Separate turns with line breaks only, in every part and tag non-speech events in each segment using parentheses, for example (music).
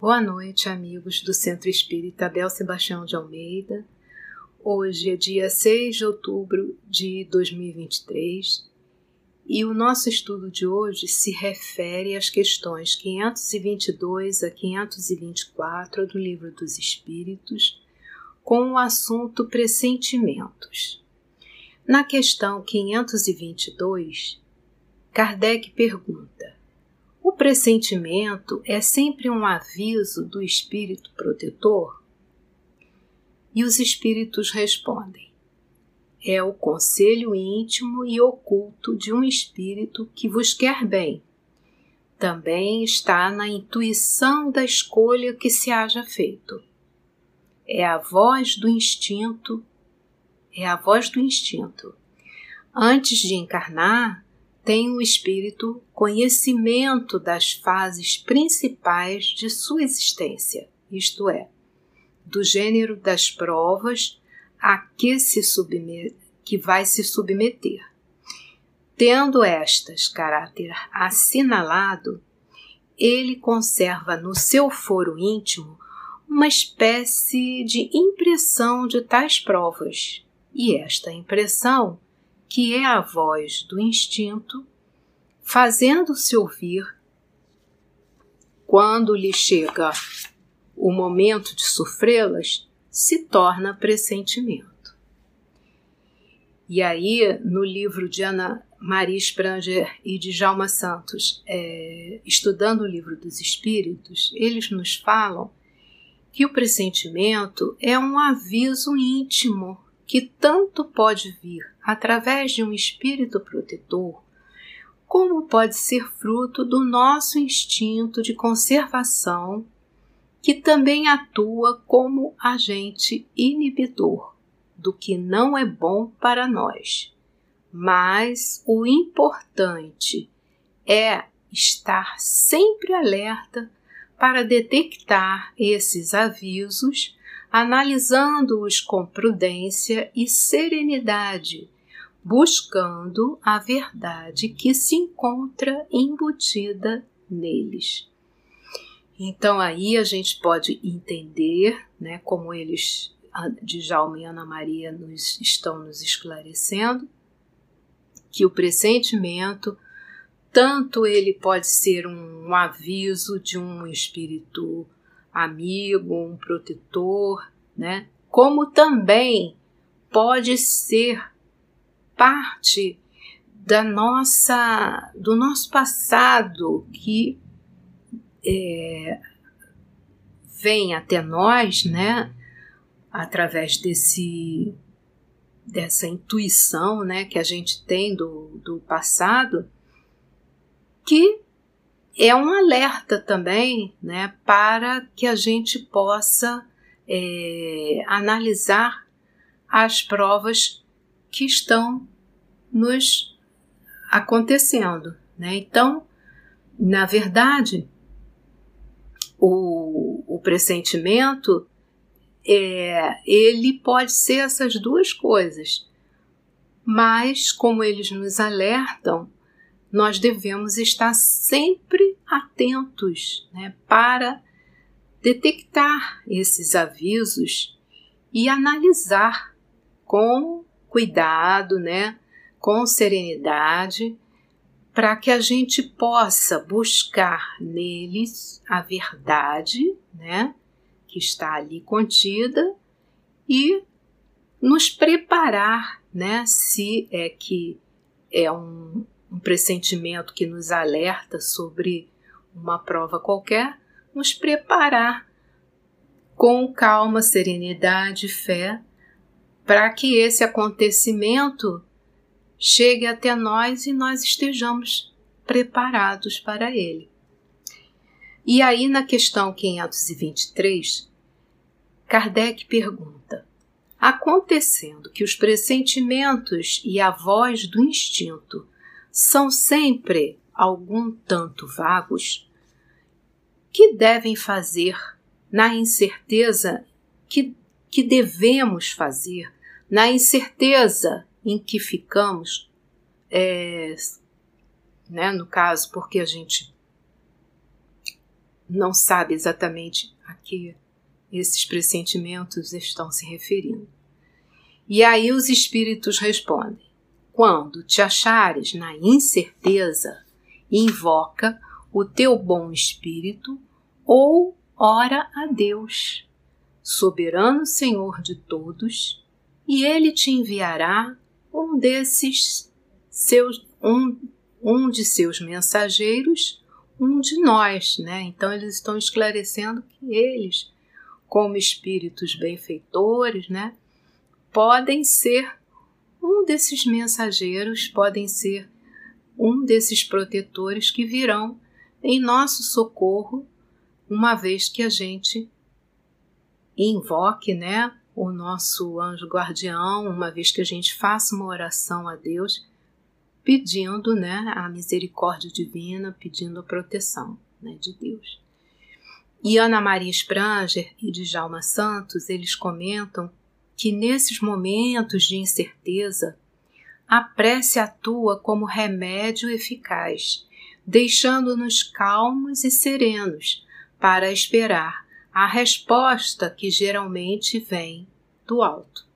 Boa noite, amigos do Centro Espírita Abel Sebastião de Almeida. Hoje é dia 6 de outubro de 2023 e o nosso estudo de hoje se refere às questões 522 a 524 do Livro dos Espíritos, com o assunto pressentimentos. Na questão 522, Kardec pergunta: o pressentimento é sempre um aviso do espírito protetor? E os espíritos respondem: é o conselho íntimo e oculto de um espírito que vos quer bem. Também está na intuição da escolha que se haja feito. É a voz do instinto, é a voz do instinto. Antes de encarnar, tem o espírito conhecimento das fases principais de sua existência, isto é, do gênero das provas a que, se que vai se submeter. Tendo estas caráter assinalado, ele conserva no seu foro íntimo uma espécie de impressão de tais provas, e esta impressão que é a voz do instinto, fazendo-se ouvir quando lhe chega o momento de sofrê-las, se torna pressentimento. E aí, no livro de Ana Maria Spranger e de Jalma Santos, é, estudando o livro dos Espíritos, eles nos falam que o pressentimento é um aviso íntimo que tanto pode vir através de um espírito protetor, como pode ser fruto do nosso instinto de conservação, que também atua como agente inibidor do que não é bom para nós. Mas o importante é estar sempre alerta para detectar esses avisos analisando-os com prudência e serenidade, buscando a verdade que se encontra embutida neles. Então aí a gente pode entender, né, como eles de Jaume e Ana Maria nos estão nos esclarecendo, que o pressentimento tanto ele pode ser um aviso de um espírito amigo, um protetor, né? Como também pode ser parte da nossa do nosso passado que é, vem até nós, né? Através desse dessa intuição, né, que a gente tem do, do passado, que é um alerta também né, para que a gente possa é, analisar as provas que estão nos acontecendo. Né? Então, na verdade, o, o pressentimento é, ele pode ser essas duas coisas, mas como eles nos alertam, nós devemos estar sempre atentos né, para detectar esses avisos e analisar com cuidado, né, com serenidade, para que a gente possa buscar neles a verdade, né, que está ali contida e nos preparar, né, se é que é um, um pressentimento que nos alerta sobre uma prova qualquer, nos preparar com calma, serenidade e fé para que esse acontecimento chegue até nós e nós estejamos preparados para ele. E aí, na questão 523, Kardec pergunta: acontecendo que os pressentimentos e a voz do instinto são sempre algum tanto vagos, que devem fazer na incerteza que, que devemos fazer, na incerteza em que ficamos, é, né, no caso, porque a gente não sabe exatamente a que esses pressentimentos estão se referindo. E aí os espíritos respondem: quando te achares na incerteza, invoca o teu bom espírito ou ora a Deus, soberano Senhor de todos, e ele te enviará um desses seus um, um de seus mensageiros, um de nós, né? Então eles estão esclarecendo que eles, como espíritos benfeitores, né, podem ser um desses mensageiros, podem ser um desses protetores que virão em nosso socorro, uma vez que a gente invoque, né, o nosso anjo guardião, uma vez que a gente faça uma oração a Deus, pedindo, né, a misericórdia divina, pedindo a proteção, né, de Deus. E Ana Maria Spranger e Djalma Santos, eles comentam que nesses momentos de incerteza, a prece atua como remédio eficaz, deixando-nos calmos e serenos para esperar a resposta que geralmente vem do alto.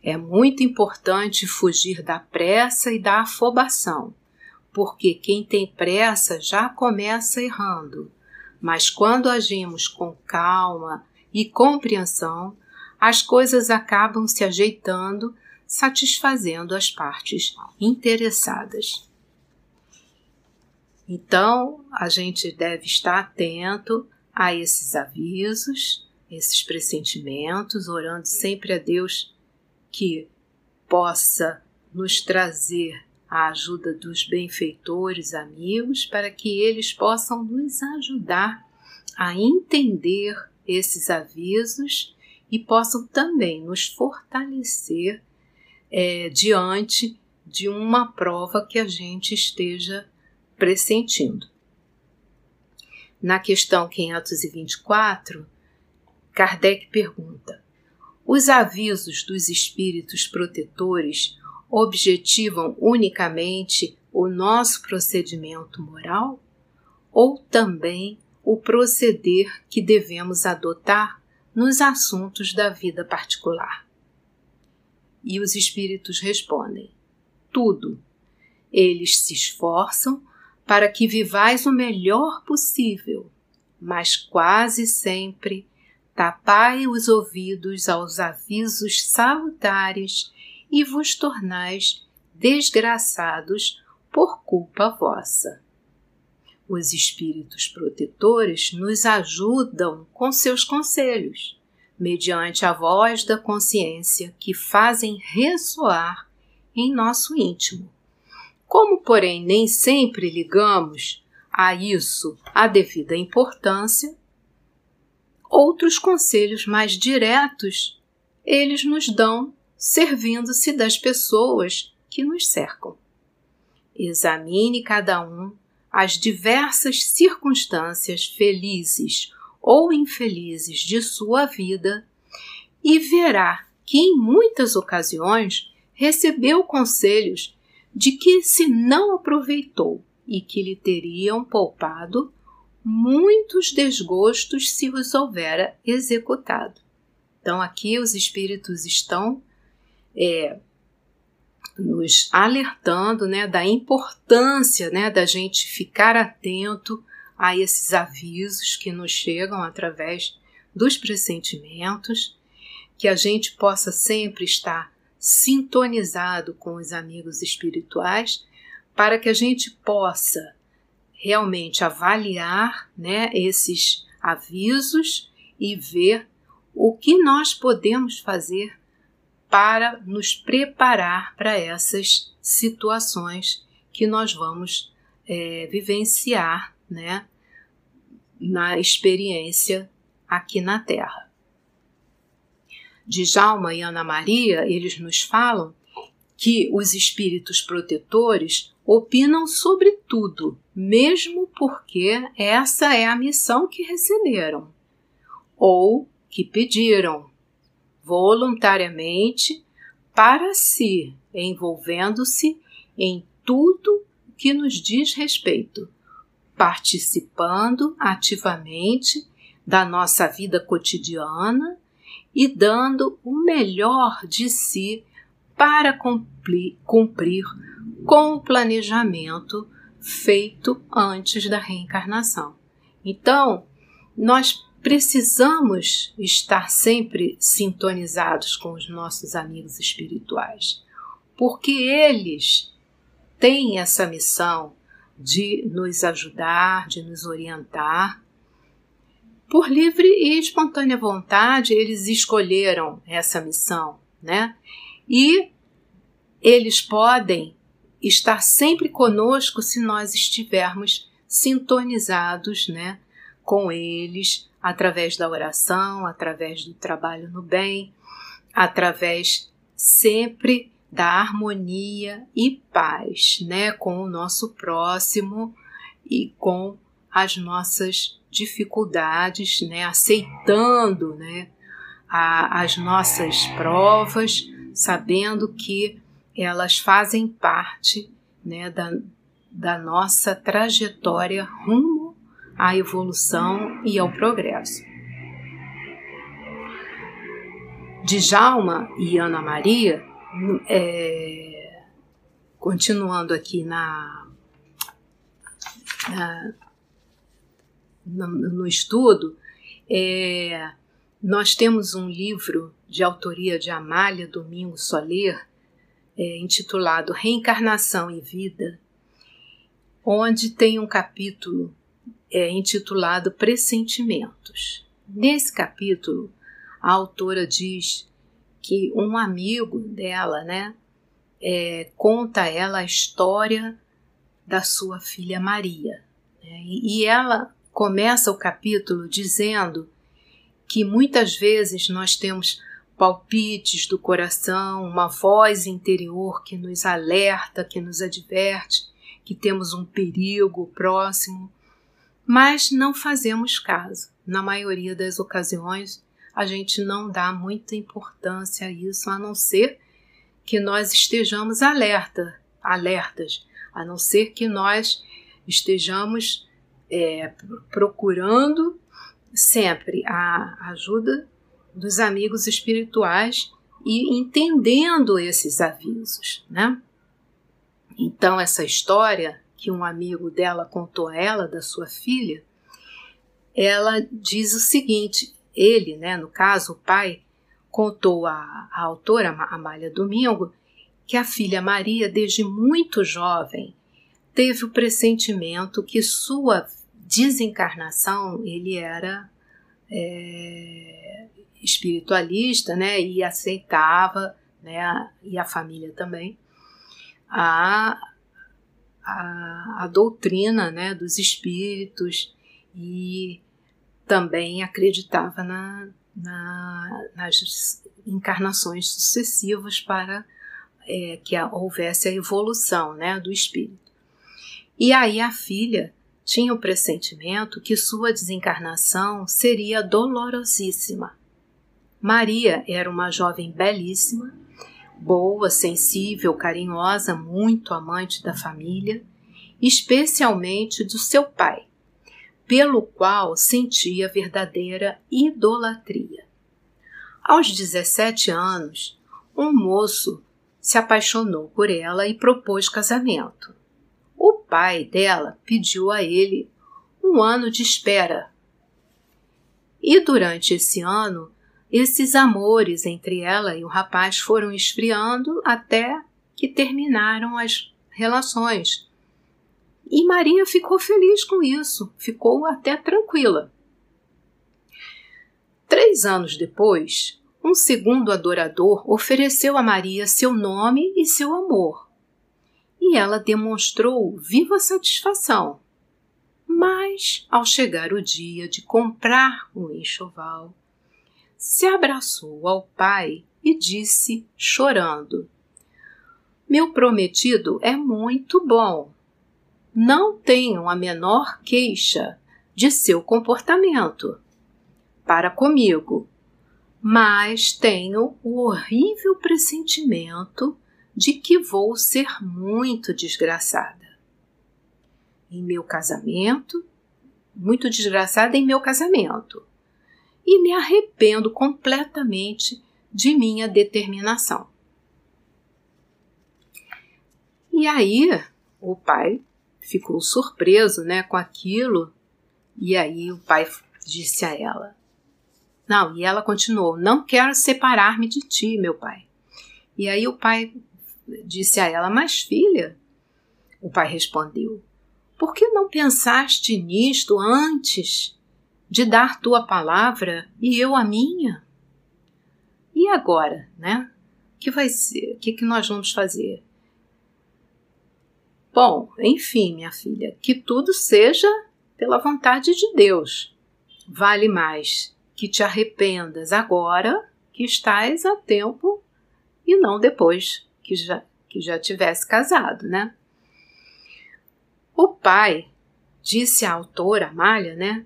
É muito importante fugir da pressa e da afobação, porque quem tem pressa já começa errando, mas quando agimos com calma e compreensão, as coisas acabam se ajeitando, satisfazendo as partes interessadas. Então, a gente deve estar atento a esses avisos, esses pressentimentos, orando sempre a Deus que possa nos trazer a ajuda dos benfeitores amigos para que eles possam nos ajudar a entender esses avisos e possam também nos fortalecer é, diante de uma prova que a gente esteja pressentindo. Na questão 524, Kardec pergunta: Os avisos dos espíritos protetores objetivam unicamente o nosso procedimento moral ou também o proceder que devemos adotar nos assuntos da vida particular. E os espíritos respondem: tudo. Eles se esforçam para que vivais o melhor possível, mas quase sempre tapai os ouvidos aos avisos salutares e vos tornais desgraçados por culpa vossa. Os espíritos protetores nos ajudam com seus conselhos, mediante a voz da consciência que fazem ressoar em nosso íntimo. Como, porém, nem sempre ligamos a isso a devida importância, outros conselhos mais diretos eles nos dão servindo-se das pessoas que nos cercam. Examine cada um as diversas circunstâncias felizes ou infelizes de sua vida e verá que em muitas ocasiões recebeu conselhos de que se não aproveitou e que lhe teriam poupado muitos desgostos se os houvera executado. Então, aqui os espíritos estão é, nos alertando né, da importância né, da gente ficar atento a esses avisos que nos chegam através dos pressentimentos, que a gente possa sempre estar sintonizado com os amigos espirituais, para que a gente possa realmente avaliar né, esses avisos e ver o que nós podemos fazer para nos preparar para essas situações que nós vamos é, vivenciar né, na experiência aqui na Terra. Djalma e Ana Maria, eles nos falam que os espíritos protetores opinam sobre tudo, mesmo porque essa é a missão que receberam ou que pediram voluntariamente para si, envolvendo-se em tudo que nos diz respeito, participando ativamente da nossa vida cotidiana e dando o melhor de si para cumprir, cumprir com o planejamento feito antes da reencarnação. Então, nós precisamos estar sempre sintonizados com os nossos amigos espirituais, porque eles têm essa missão de nos ajudar, de nos orientar. Por livre e espontânea vontade, eles escolheram essa missão, né? E eles podem estar sempre conosco se nós estivermos sintonizados, né, com eles, através da oração, através do trabalho no bem, através sempre da harmonia e paz, né, com o nosso próximo e com as nossas dificuldades, né, aceitando, né, a, as nossas provas, sabendo que elas fazem parte, né, da, da nossa trajetória rumo à evolução e ao progresso. Djalma e Ana Maria é, continuando aqui na, na no, estudo, é, nós temos um livro de autoria de Amália Domingo Soler, é, intitulado Reencarnação e Vida, onde tem um capítulo é, intitulado Pressentimentos. Nesse capítulo, a autora diz que um amigo dela, né, é, conta a ela a história da sua filha Maria. Né, e ela começa o capítulo dizendo que muitas vezes nós temos palpites do coração, uma voz interior que nos alerta, que nos adverte que temos um perigo próximo, mas não fazemos caso. Na maioria das ocasiões, a gente não dá muita importância a isso, a não ser que nós estejamos alerta, alertas, a não ser que nós estejamos é, procurando sempre a ajuda dos amigos espirituais e entendendo esses avisos, né? Então essa história que um amigo dela contou a ela da sua filha, ela diz o seguinte: ele, né, no caso, o pai, contou à, à autora Amália Domingo que a filha Maria, desde muito jovem, teve o pressentimento que sua desencarnação ele era é, espiritualista, né, e aceitava, né, e a família também, a, a, a doutrina, né, dos espíritos e também acreditava na, na, nas encarnações sucessivas para é, que houvesse a evolução né, do espírito. E aí a filha tinha o pressentimento que sua desencarnação seria dolorosíssima. Maria era uma jovem belíssima, boa, sensível, carinhosa, muito amante da família, especialmente do seu pai, pelo qual sentia verdadeira idolatria. Aos 17 anos, um moço se apaixonou por ela e propôs casamento. O pai dela pediu a ele um ano de espera. E durante esse ano, esses amores entre ela e o rapaz foram esfriando até que terminaram as relações e Maria ficou feliz com isso, ficou até tranquila. Três anos depois, um segundo adorador ofereceu a Maria seu nome e seu amor. E ela demonstrou viva satisfação. Mas, ao chegar o dia de comprar um enxoval, se abraçou ao pai e disse, chorando: Meu prometido é muito bom, não tenham a menor queixa de seu comportamento para comigo, mas tenho o horrível pressentimento de que vou ser muito desgraçada. em meu casamento, muito desgraçada em meu casamento, e me arrependo completamente de minha determinação. E aí o pai ficou surpreso, né, com aquilo, e aí o pai disse a ela: Não, e ela continuou: Não quero separar-me de ti, meu pai. E aí o pai disse a ela: Mas filha, o pai respondeu: Por que não pensaste nisto antes de dar tua palavra e eu a minha? E agora, né? Que vai ser? O que, que nós vamos fazer? Bom, enfim, minha filha, que tudo seja pela vontade de Deus. Vale mais que te arrependas agora que estás a tempo e não depois que já, que já tivesse casado, né? O pai disse à autora, Amália, né,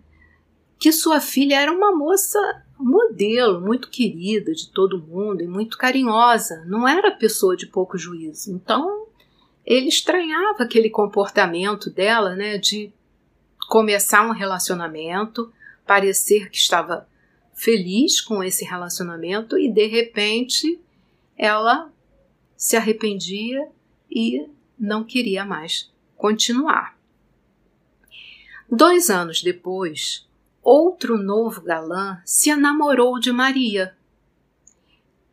que sua filha era uma moça modelo, muito querida de todo mundo e muito carinhosa, não era pessoa de pouco juízo. Então, ele estranhava aquele comportamento dela, né, de começar um relacionamento, parecer que estava feliz com esse relacionamento e de repente ela se arrependia e não queria mais continuar. Dois anos depois, outro novo galã se enamorou de Maria.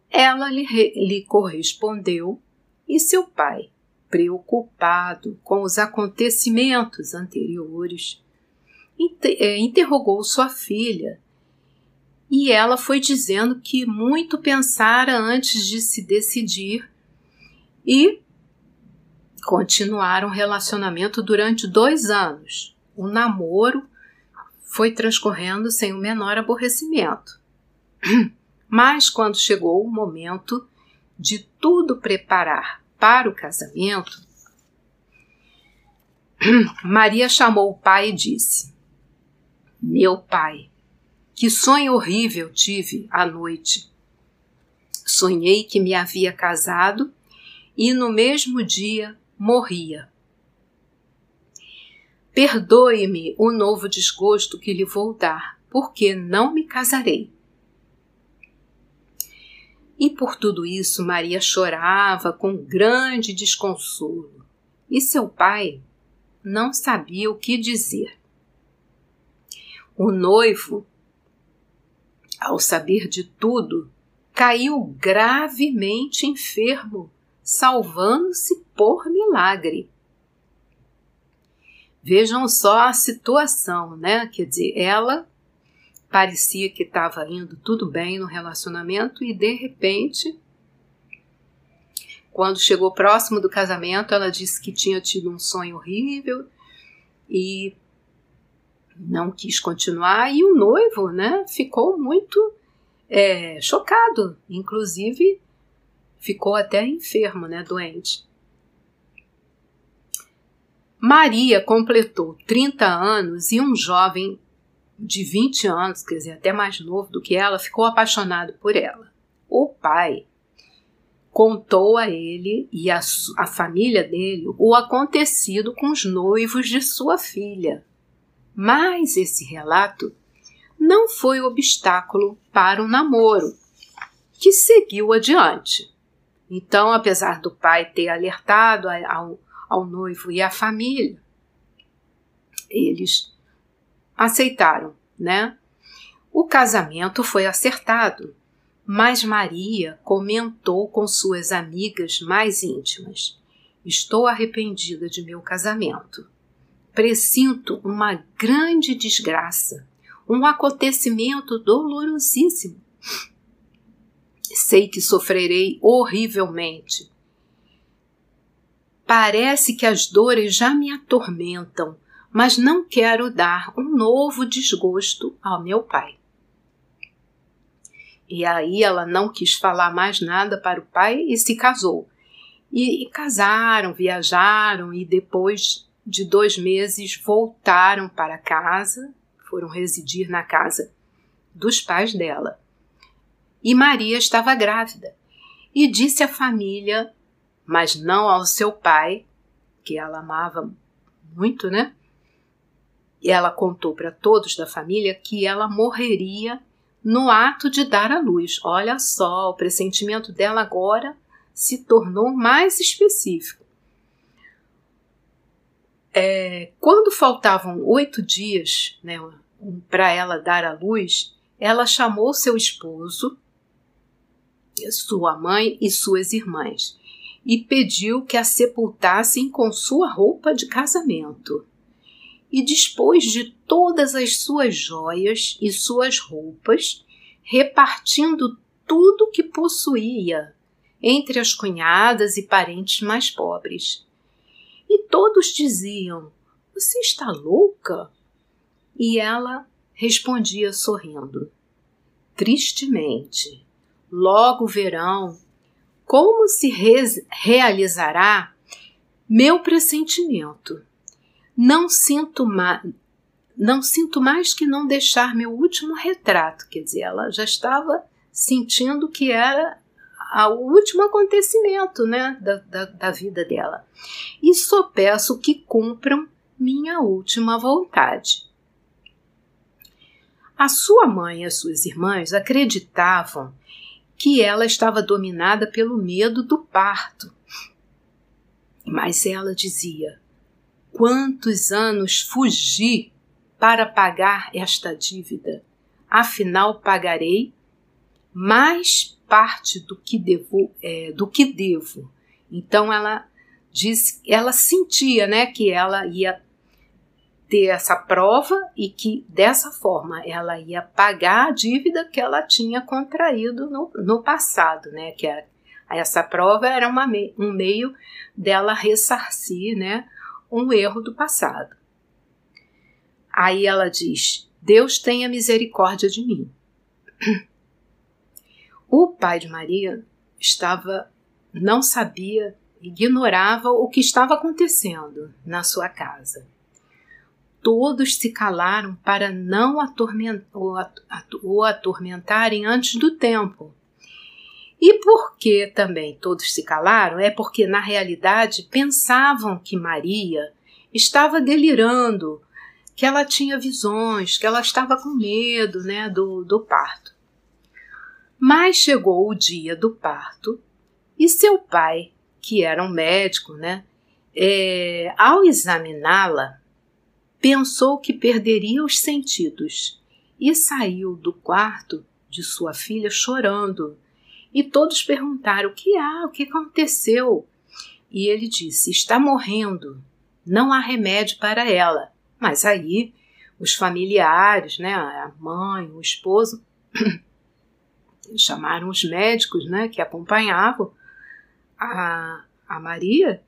Ela lhe, lhe correspondeu e seu pai preocupado com os acontecimentos anteriores, é, interrogou sua filha e ela foi dizendo que muito pensara antes de se decidir e continuaram o relacionamento durante dois anos. O namoro foi transcorrendo sem o menor aborrecimento. (clears throat) Mas quando chegou o momento de tudo preparar para o casamento, (clears throat) Maria chamou o pai e disse: Meu pai, que sonho horrível tive à noite. Sonhei que me havia casado e no mesmo dia morria. Perdoe-me o novo desgosto que lhe vou dar, porque não me casarei. E por tudo isso Maria chorava com grande desconsolo, e seu pai não sabia o que dizer. O noivo, ao saber de tudo, caiu gravemente enfermo, salvando-se por milagre. Vejam só a situação, né? Quer dizer, ela parecia que estava indo tudo bem no relacionamento e de repente, quando chegou próximo do casamento, ela disse que tinha tido um sonho horrível e não quis continuar e o noivo, né, ficou muito é, chocado, inclusive ficou até enfermo, né, doente. Maria completou 30 anos e um jovem de 20 anos, quer dizer, até mais novo do que ela, ficou apaixonado por ela. O pai contou a ele e a, a família dele o acontecido com os noivos de sua filha. Mas esse relato não foi obstáculo para o namoro, que seguiu adiante. Então, apesar do pai ter alertado ao, ao noivo e à família, eles aceitaram, né? O casamento foi acertado, mas Maria comentou com suas amigas mais íntimas: Estou arrependida de meu casamento. Presinto uma grande desgraça, um acontecimento dolorosíssimo. Sei que sofrerei horrivelmente. Parece que as dores já me atormentam mas não quero dar um novo desgosto ao meu pai. E aí ela não quis falar mais nada para o pai e se casou. E, e casaram, viajaram e depois de dois meses voltaram para casa, foram residir na casa dos pais dela. E Maria estava grávida e disse à família, mas não ao seu pai, que ela amava muito, né? ela contou para todos da família que ela morreria no ato de dar à luz. Olha só, o pressentimento dela agora se tornou mais específico. É, quando faltavam oito dias né, para ela dar à luz, ela chamou seu esposo, sua mãe e suas irmãs e pediu que a sepultassem com sua roupa de casamento. E dispôs de todas as suas joias e suas roupas, repartindo tudo que possuía entre as cunhadas e parentes mais pobres. E todos diziam: Você está louca? E ela respondia sorrindo: Tristemente, logo verão como se re realizará meu pressentimento. Não sinto. Não sinto mais que não deixar meu último retrato. Quer dizer, ela já estava sentindo que era o último acontecimento né, da, da, da vida dela. E só peço que cumpram minha última vontade. A sua mãe e as suas irmãs acreditavam que ela estava dominada pelo medo do parto. Mas ela dizia: Quantos anos fugi para pagar esta dívida? Afinal, pagarei mais parte do que devo. É, do que devo. Então ela disse, ela sentia, né, que ela ia ter essa prova e que dessa forma ela ia pagar a dívida que ela tinha contraído no, no passado, né? Que essa prova era uma, um meio dela ressarcir, né? Um erro do passado. Aí ela diz: Deus tenha misericórdia de mim. (clears throat) O pai de Maria estava, não sabia, ignorava o que estava acontecendo na sua casa todos se calaram para não o atormentarem antes do tempo. E por que também todos se calaram? É porque, na realidade, pensavam que Maria estava delirando, que ela tinha visões, que ela estava com medo né, do, do parto. Mas chegou o dia do parto e seu pai, que era um médico, né, é, ao examiná-la, pensou que perderia os sentidos e saiu do quarto de sua filha chorando. E todos perguntaram: o que há? O que aconteceu? E ele disse: está morrendo. Não há remédio para ela. Mas aí os familiares, né, a mãe, o esposo, (coughs) chamaram os médicos né, que acompanhavam a, a Maria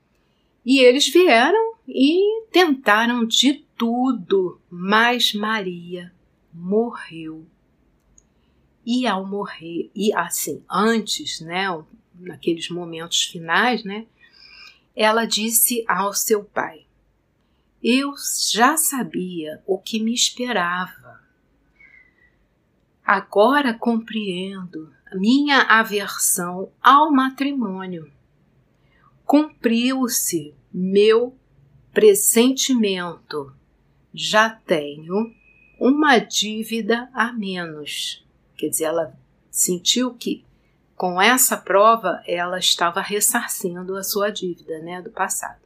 e eles vieram e tentaram de tudo, mas Maria morreu. E ao morrer, e assim, antes, né, naqueles momentos finais, né, ela disse ao seu pai: Eu já sabia o que me esperava. Agora compreendo minha aversão ao matrimônio. Cumpriu-se meu pressentimento já tenho uma dívida a menos. Quer dizer, ela sentiu que com essa prova ela estava ressarcindo a sua dívida né, do passado.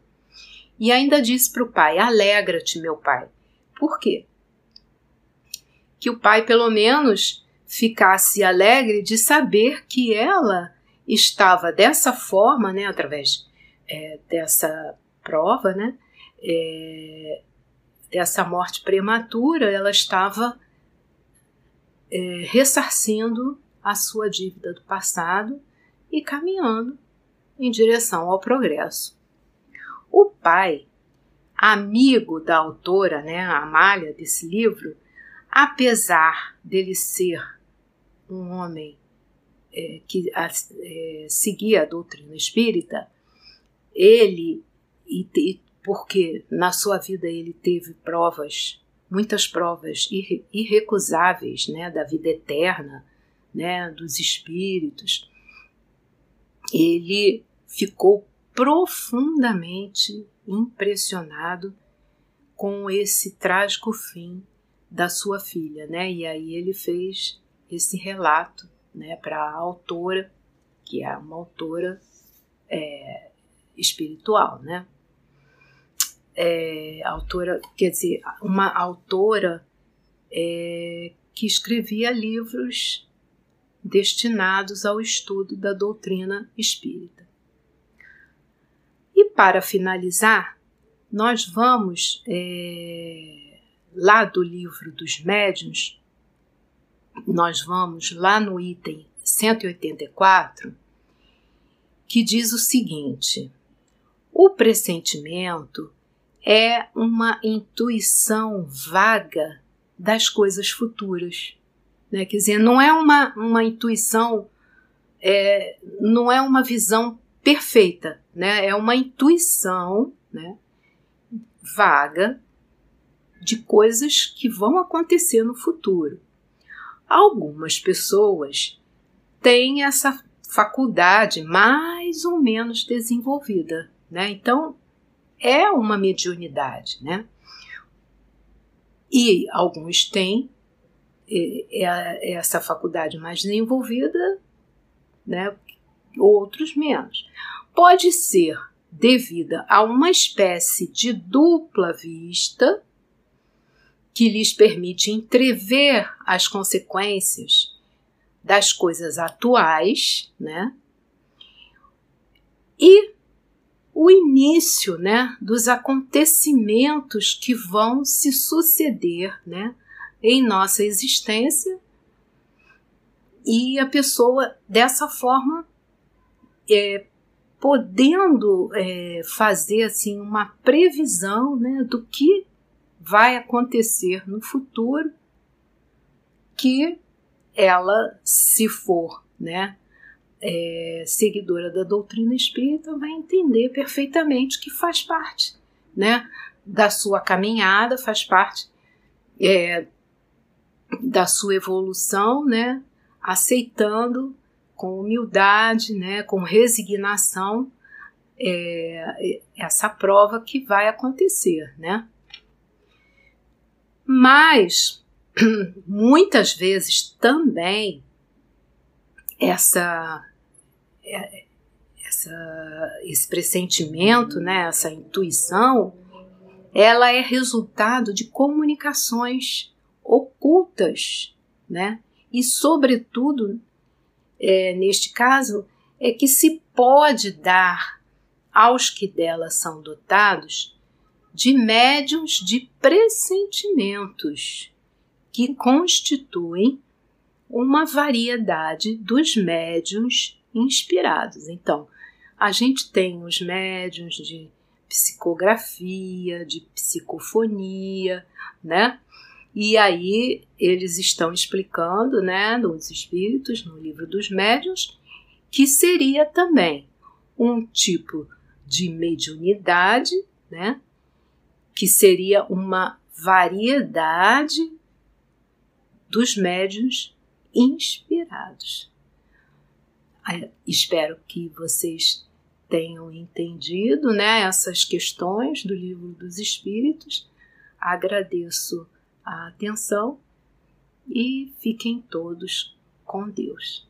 E ainda disse para o pai: Alegra-te, meu pai. Por quê? Que o pai, pelo menos, ficasse alegre de saber que ela estava dessa forma, né, através é, dessa prova, né, é, dessa morte prematura, ela estava é, ressarcindo a sua dívida do passado e caminhando em direção ao progresso. O pai, amigo da autora, né, a Amália, desse livro, apesar dele ser um homem é, que a, é, seguia a doutrina espírita, ele e, e porque na sua vida ele teve provas, muitas provas irre, irrecusáveis, né, da vida eterna, né, dos espíritos. Ele ficou profundamente impressionado com esse trágico fim da sua filha, né? E aí ele fez esse relato, né, para a autora, que é uma autora é, espiritual, né? É, autora, quer dizer, uma autora é, que escrevia livros destinados ao estudo da doutrina espírita. E para finalizar, nós vamos é, lá do livro dos médiuns, nós vamos lá no item 184, que diz o seguinte: o pressentimento é uma intuição vaga das coisas futuras. Né? Quer dizer, não é uma, uma intuição, é, não é uma visão perfeita, né? é uma intuição né, vaga de coisas que vão acontecer no futuro. Algumas pessoas têm essa faculdade mais ou menos desenvolvida, né? Então é uma mediunidade, né? E alguns têm essa faculdade mais desenvolvida, né? Outros menos. Pode ser devida a uma espécie de dupla vista que lhes permite entrever as consequências das coisas atuais, né? E o início, né, dos acontecimentos que vão se suceder, né, em nossa existência. E a pessoa dessa forma é, podendo é, fazer assim uma previsão né, do que vai acontecer no futuro que ela, se for né, é, seguidora da doutrina espírita, vai entender perfeitamente que faz parte né, da sua caminhada, faz parte é, da sua evolução, né, aceitando com humildade, né, com resignação, é, essa prova que vai acontecer, né? Mas (clears throat) muitas vezes também essa, é, essa esse pressentimento, né, essa intuição, ela é resultado de comunicações ocultas, né? E sobretudo, é, neste caso, é que se pode dar aos que dela são dotados de médiums de pressentimentos que constituem uma variedade dos médiums inspirados. Então, a gente tem os médiums de psicografia, de psicofonia, né? E aí eles estão explicando, né, nos espíritos, no livro dos médiuns, que seria também um tipo de mediunidade, né, que seria uma variedade dos médiuns inspirados. Espero que vocês tenham entendido né, essas questões do livro dos Espíritos. Agradeço a atenção e fiquem todos com Deus.